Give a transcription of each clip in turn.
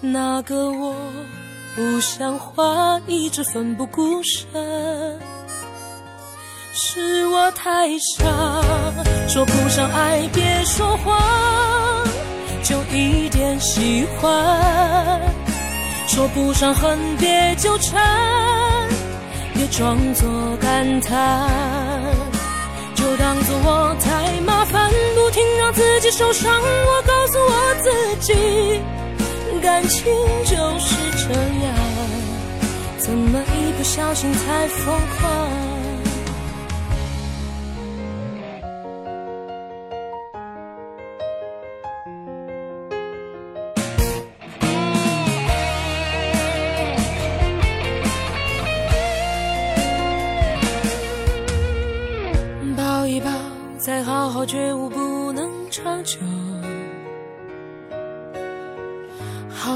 那个我不像话，一直奋不顾身，是我太傻，说不上爱别说谎，就一点喜欢，说不上恨别纠缠，别装作感叹，就当作我太麻烦，不停让自己受伤，我告诉我自己。感情就是这样，怎么一不小心太疯狂？抱一抱，再好好觉悟，不能长久。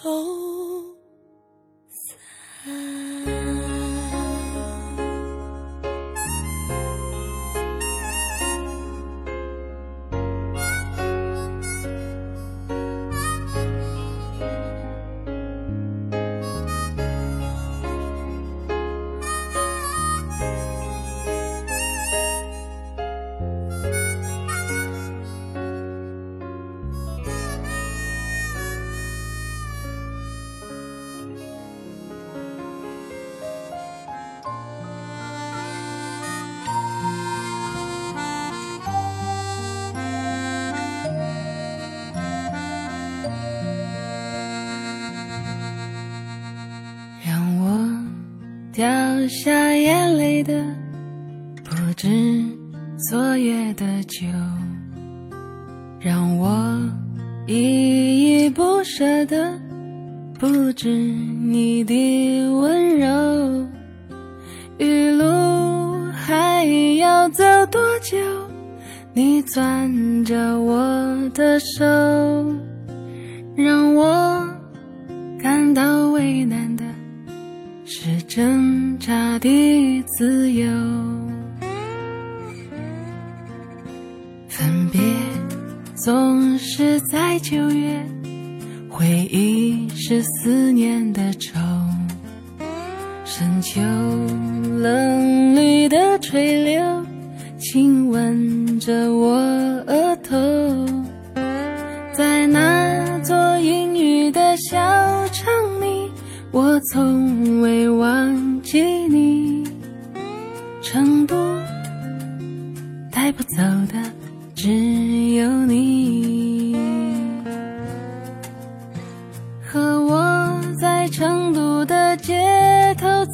就舍得不止你的温柔。余路还要走多久？你攥着我的手，让我感到为难的。是挣扎的自由，分别总是在九月，回忆是思念的愁，深秋冷绿的垂柳，亲吻着我额头，在那座阴雨的小城里，我从未忘记你，成都带不走的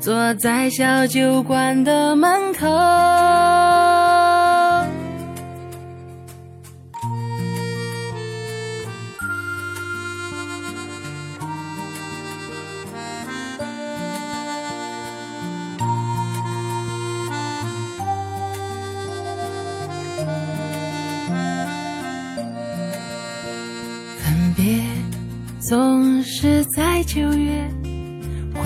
坐在小酒馆的门口。分别。总是在九月，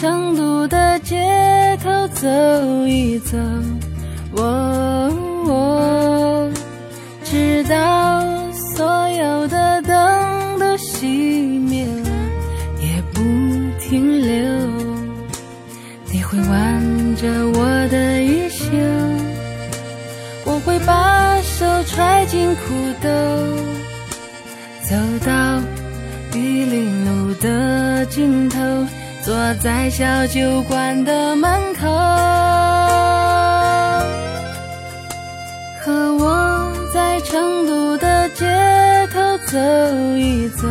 成都的街头走一走，哦，直到所有的灯都熄灭了，也不停留。你会挽着我的衣袖，我会把手揣进裤兜。坐在小酒馆的门口，和我在成都的街头走一走，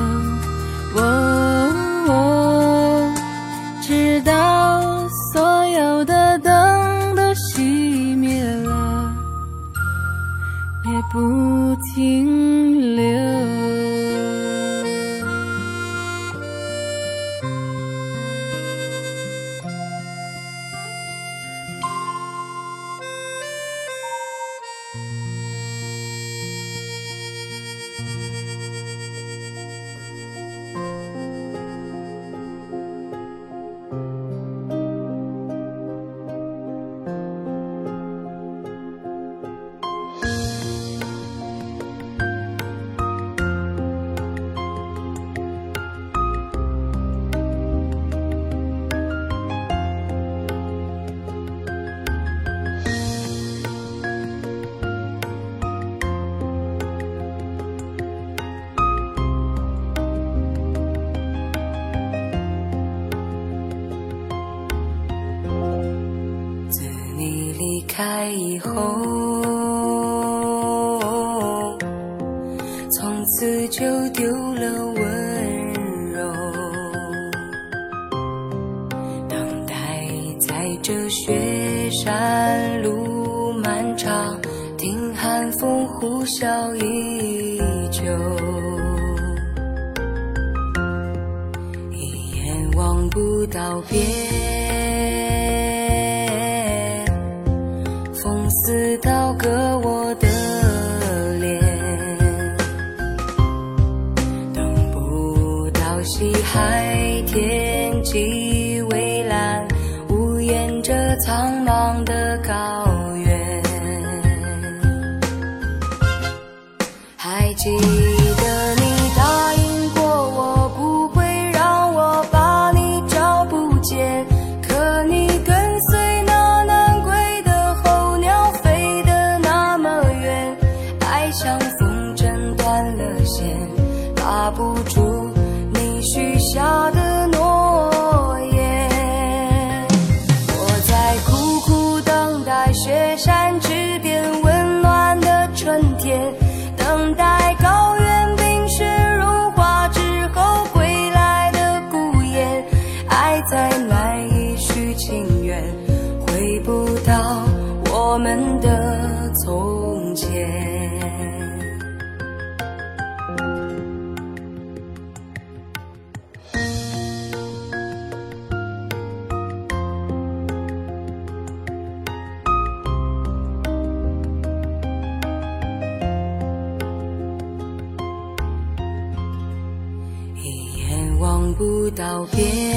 开以后，告别。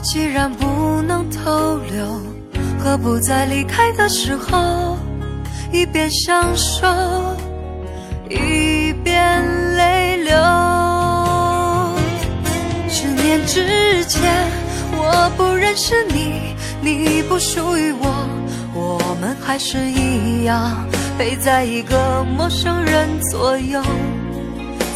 既然不能逗留，何不在离开的时候，一边享受，一边泪流？十年之前，我不认识你，你不属于我，我们还是一样，陪在一个陌生人左右。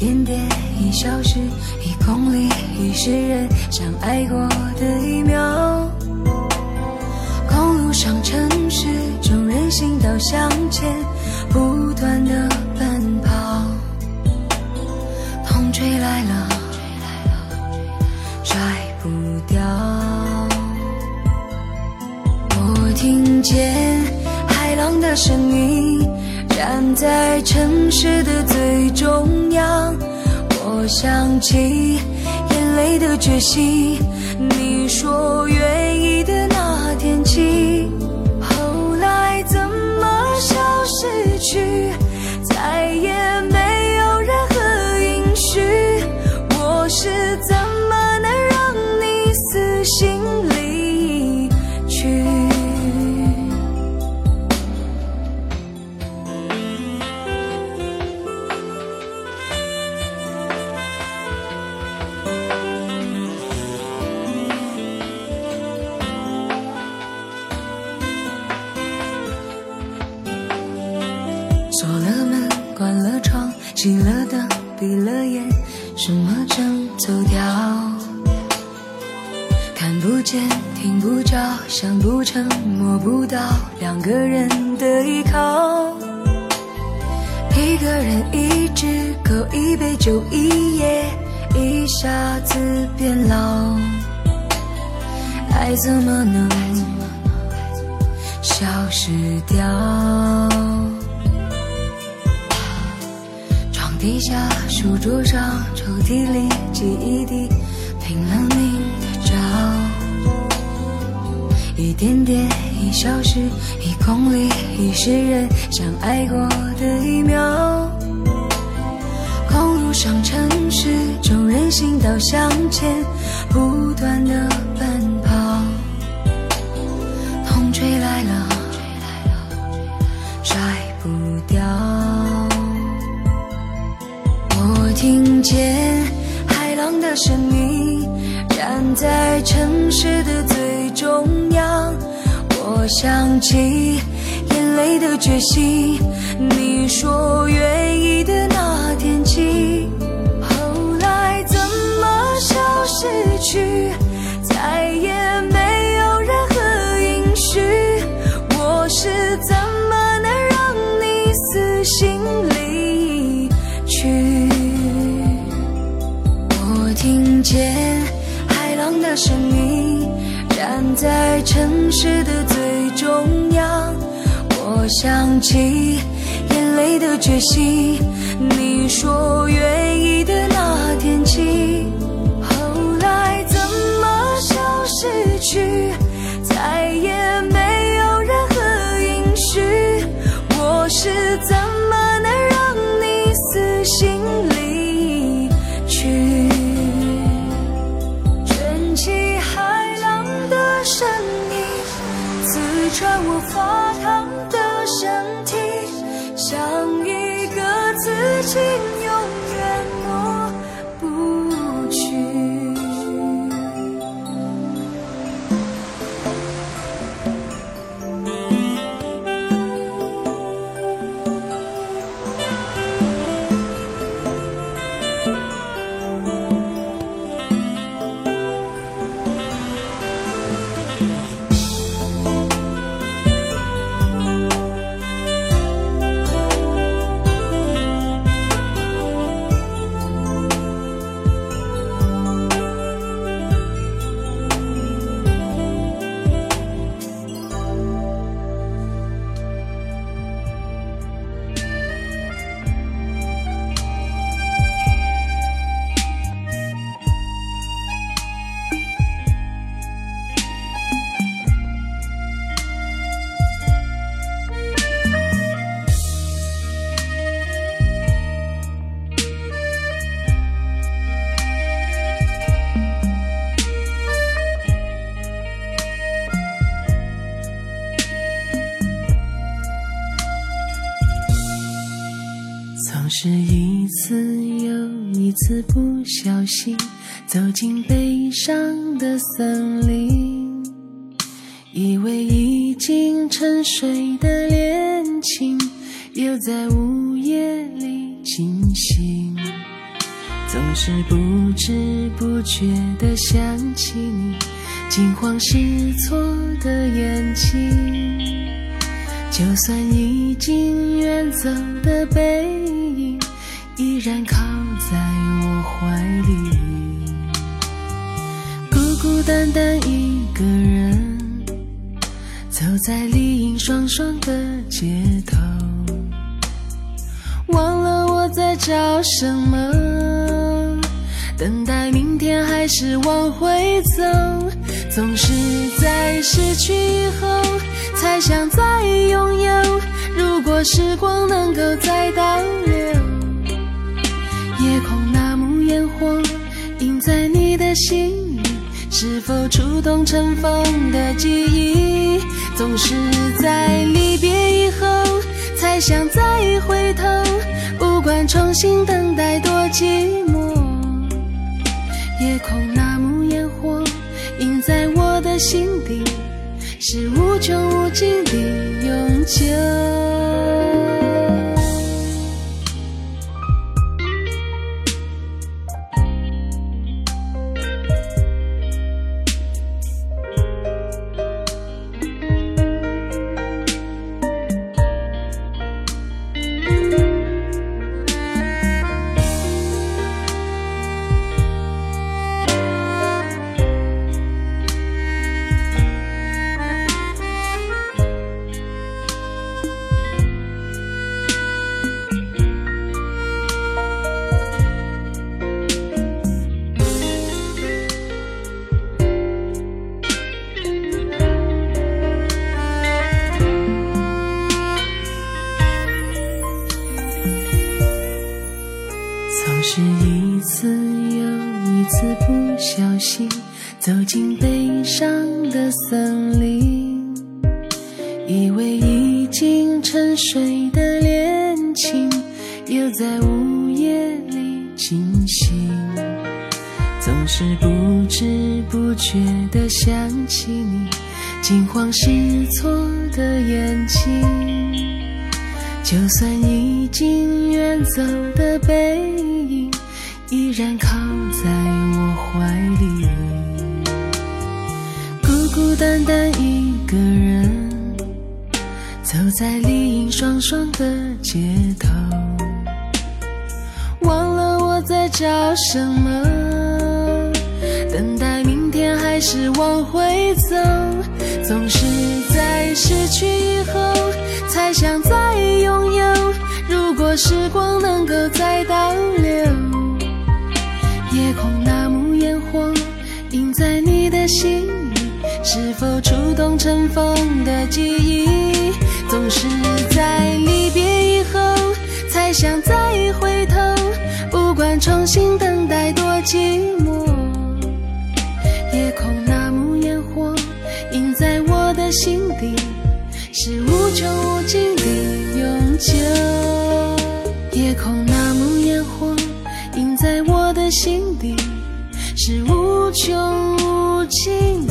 点点已消失，一公里已是人相爱过的一秒。公路上，城市中人行道向前不断的奔跑，风吹来了，甩不掉。我听见海浪的声音，站在城市的最中央。我想起眼泪的决心，你说愿意的不着，想不成，摸不到，两个人的依靠。一个人，一只狗，一杯酒，一夜，一下子变老。爱怎么能消失掉？床底下书桌上，抽屉里记忆里拼了命，一点点一小时，一公里一世人相爱过的一秒。公路上，城市中人行道向前不断的奔跑，风吹来了，甩不掉。我听见海浪的声音，站在城市的。我想起眼泪的决心，你说愿意的那天起，后来怎么消失去，再也没有任何音讯。我是怎么？能让你死心离去。我听见海浪的声音，站在城市的中央。我想起眼泪的决心，你说愿意的那天起，心走进悲伤的森林，以为已经沉睡的恋情又在午夜里惊醒，总是不知不觉地想起你惊慌失措的眼睛。就算已经远走的背影，依然靠怀里。孤孤单单一个人，走在丽影双双的街头，忘了我在找什么，等待明天还是往回走，总是在失去以后。才想再拥有。如果时光能够再倒流，夜空火映在你的心里，是否触动尘封的记忆？总是在离别以后才想再回头，不管重新等待多寂寞。夜空那幕烟火映在我的心底。是无穷无尽的永久。心，总是不知不觉地想起你惊慌失措的眼睛。就算已经远走的背影，依然靠在我怀里。孤孤单单一个人，走在丽影双双的街头，在找什么？等待明天还是往回走？总是在失去以后才想再拥有。如果时光能够再倒流，夜空那幕烟火映在你的心里，是否触动尘封的记忆？总是在离别以后才想再回头，不管重新等待多寂寞。夜空那幕烟火映在我的心底，是无穷无尽的永久。夜空那幕烟火映在我的心底，是无穷无尽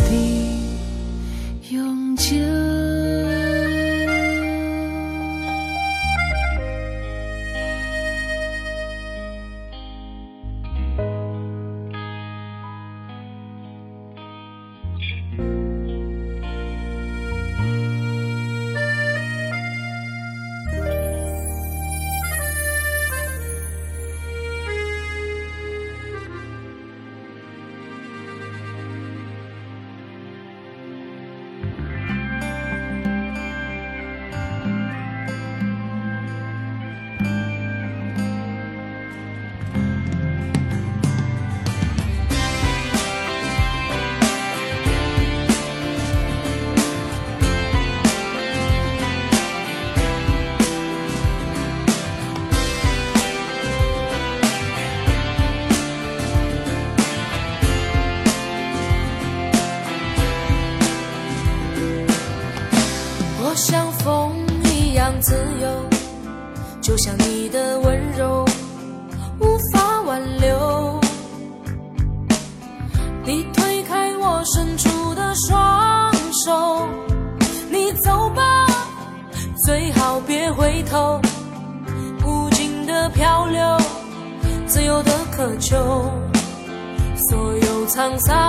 有沧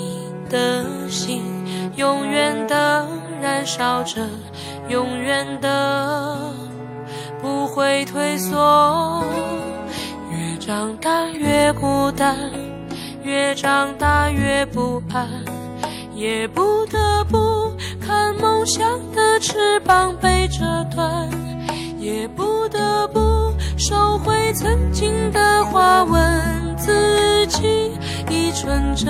的心永远的燃烧着，永远的不会退缩。越长大越孤单，越长大越不安。也不得不看梦想的翅膀被折断，也不得不收回曾经的话，问自己：一纯真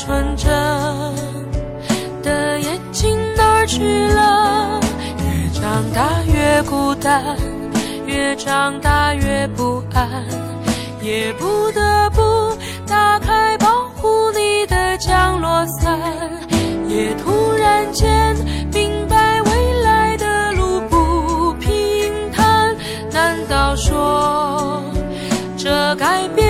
纯真的眼睛哪。去了，越长大越孤单，越长大越不安，也不得不打开保护你的降落伞，也突然间明白未来的路不平坦。难道说这改变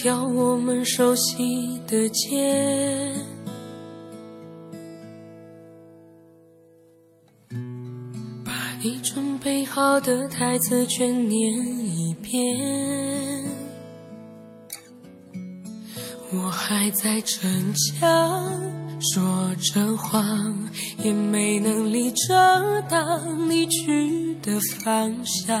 条我们熟悉的街，把你准备好的台词全念一遍。我还在逞强，说着谎，也没能力遮挡你去的方向。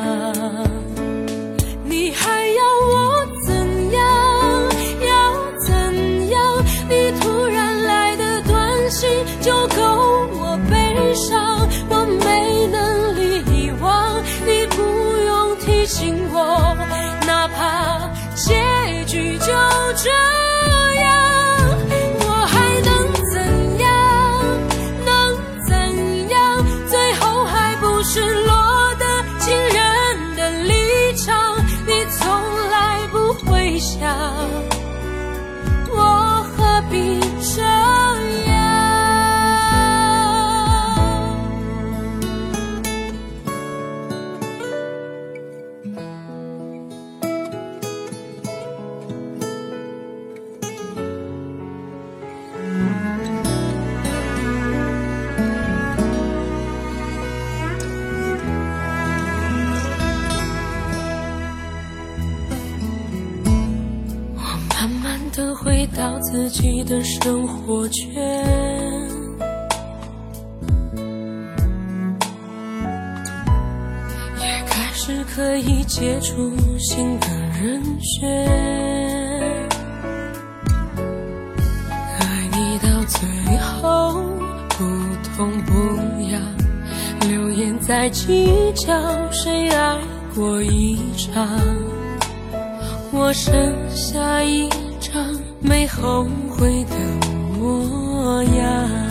这自己的生活圈，也开始可以接触新的人选。爱你到最后不痛不痒，流言在计较谁爱过一场。我剩下一没后悔的模样。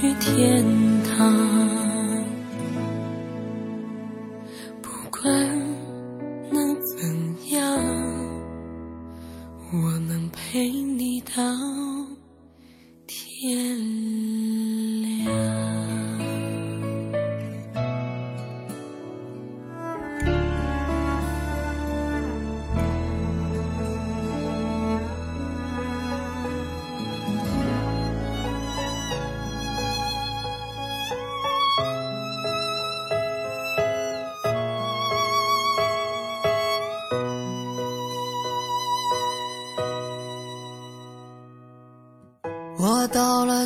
去天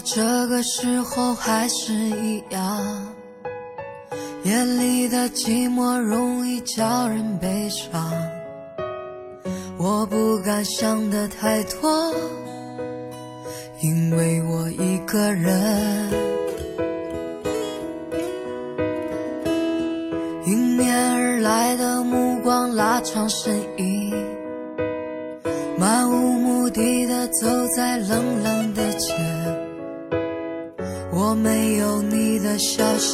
这个时候还是一样，夜里的寂寞容易叫人悲伤。我不敢想的太多，因为我一个人。迎面而来的目光拉长身影。漫无目的的走在冷冷消失。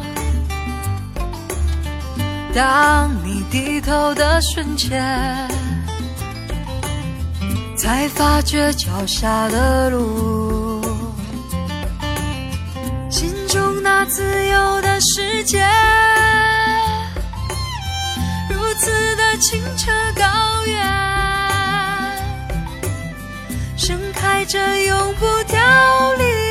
当你低头的瞬间，才发觉脚下的路，心中那自由的世界，如此的清澈高远，盛开着永不凋零。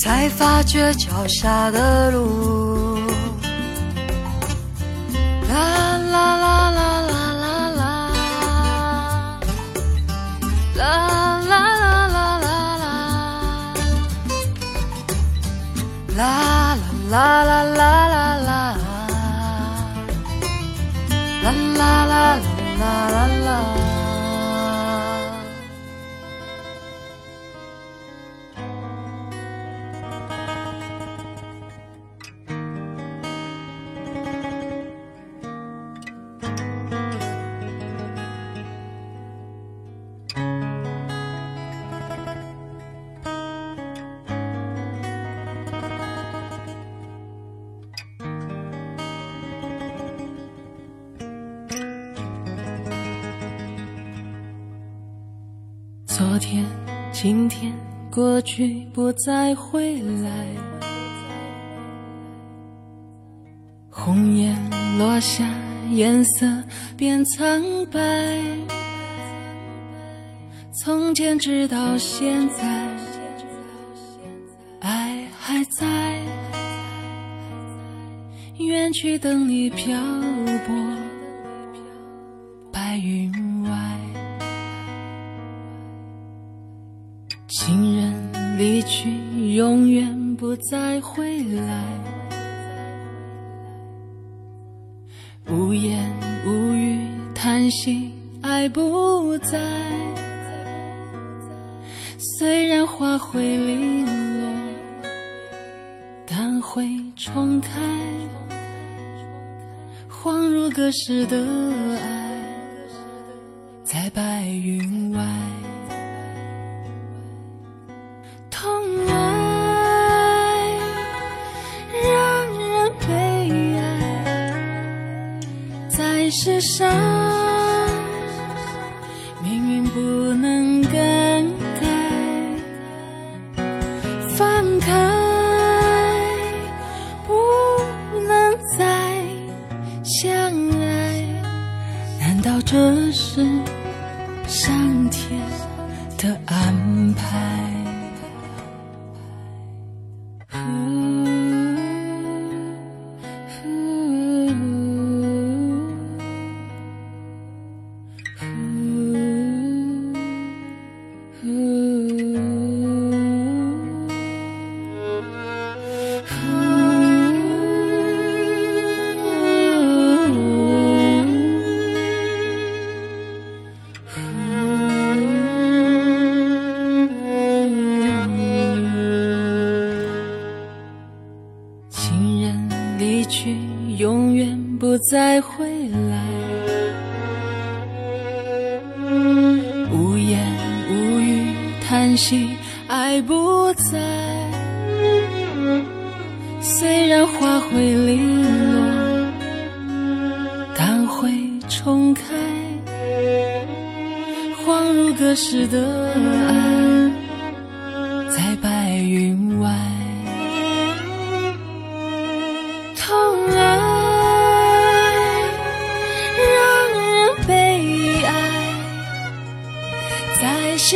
才发觉脚下的路。啦啦啦啦啦啦啦，啦啦啦啦啦啦，啦啦啦过去不再回来，红叶落下，颜色变苍白。从前直到现在，爱还在，远去等你漂泊，白云再回来。无言无语，叹息爱不在。虽然花会零落，但会重开，恍如隔世的爱，在白云外。世上。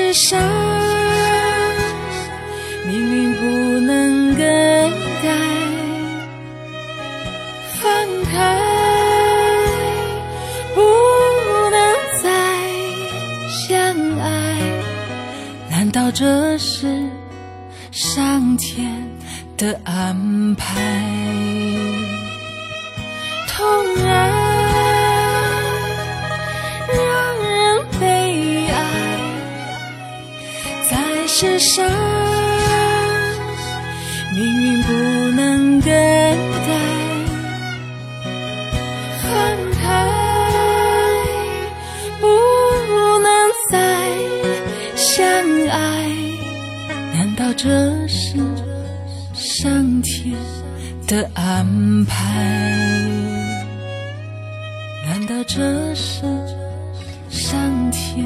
世上命运不能更改。放开，不能再相爱，难道这是上天的安排？世上命运不能更改。分开，不能再相爱，难道这是上天的安排？难道这是上天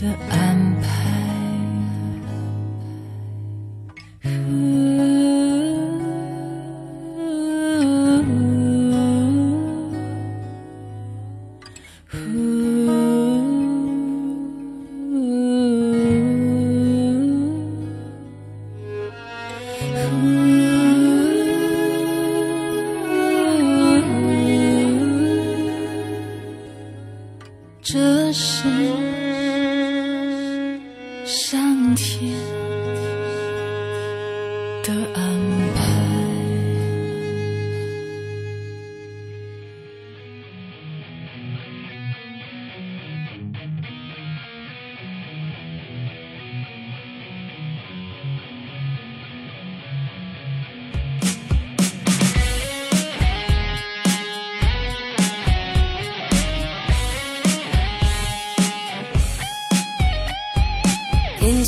的安排？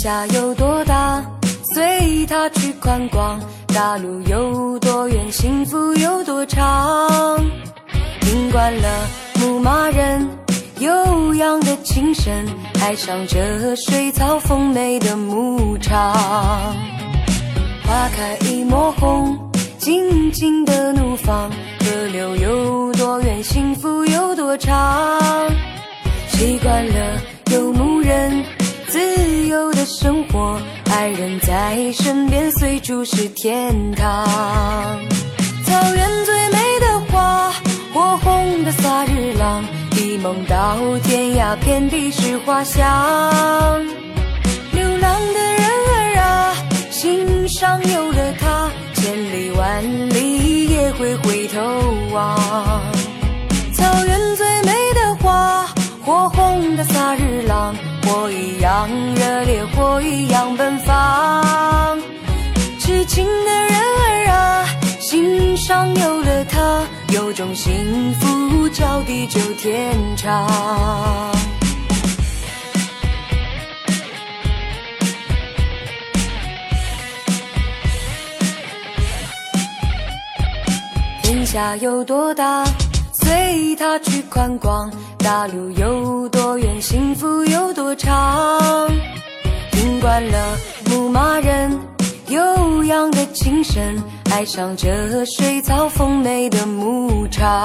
家有多大，随他去宽广；大路有多远，幸福有多长。听惯了牧马人悠扬的琴声，爱上这水草丰美的牧场。花开一抹红，静静的怒放。河流有多远，幸福有多长。习惯了游牧人自由的生活，爱人在身边，随处是天堂。草原最美的花，火红的萨日朗，一梦到天涯，遍地是花香。流浪的人儿啊，心上有了他，千里万里也会回头望。火红的萨日朗，火一样热烈，火一样奔放。痴情的人儿啊，心上有了他，有种幸福叫地久天长。天下有多大，随他去宽广；大路有多远，幸福有多长。听惯了牧马人悠扬的琴声，爱上这水草丰美的牧场。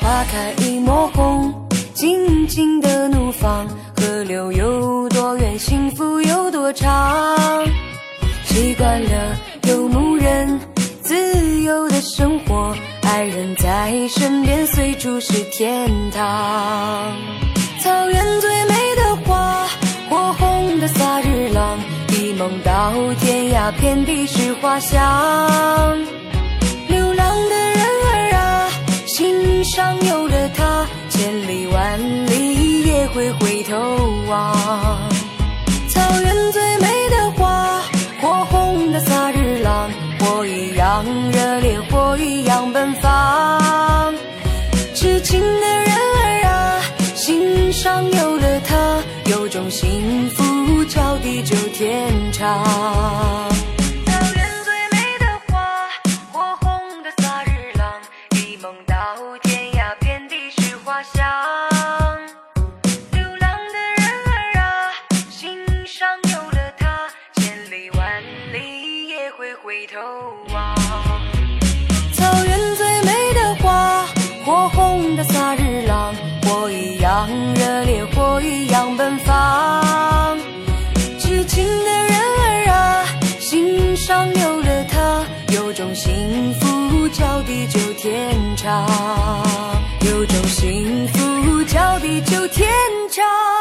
花开一抹红，静静的怒放。河流有多远，幸福有多长。习惯了游牧人自由的生活，爱人在身边，随处是天堂。草原最美的花，火红的萨日朗，一梦到天涯，遍地是花香。流浪的人儿啊，心上有了他，千里万里也会回头望。草原最美的花，火红的萨日朗，火一样热烈火一样奔放。痴情的人儿啊心上有了她有种幸福叫地久天长。火一样热烈，火一样奔放。痴情的人儿啊，心上有了他，有种幸福叫地久天长，有种幸福叫地久天长。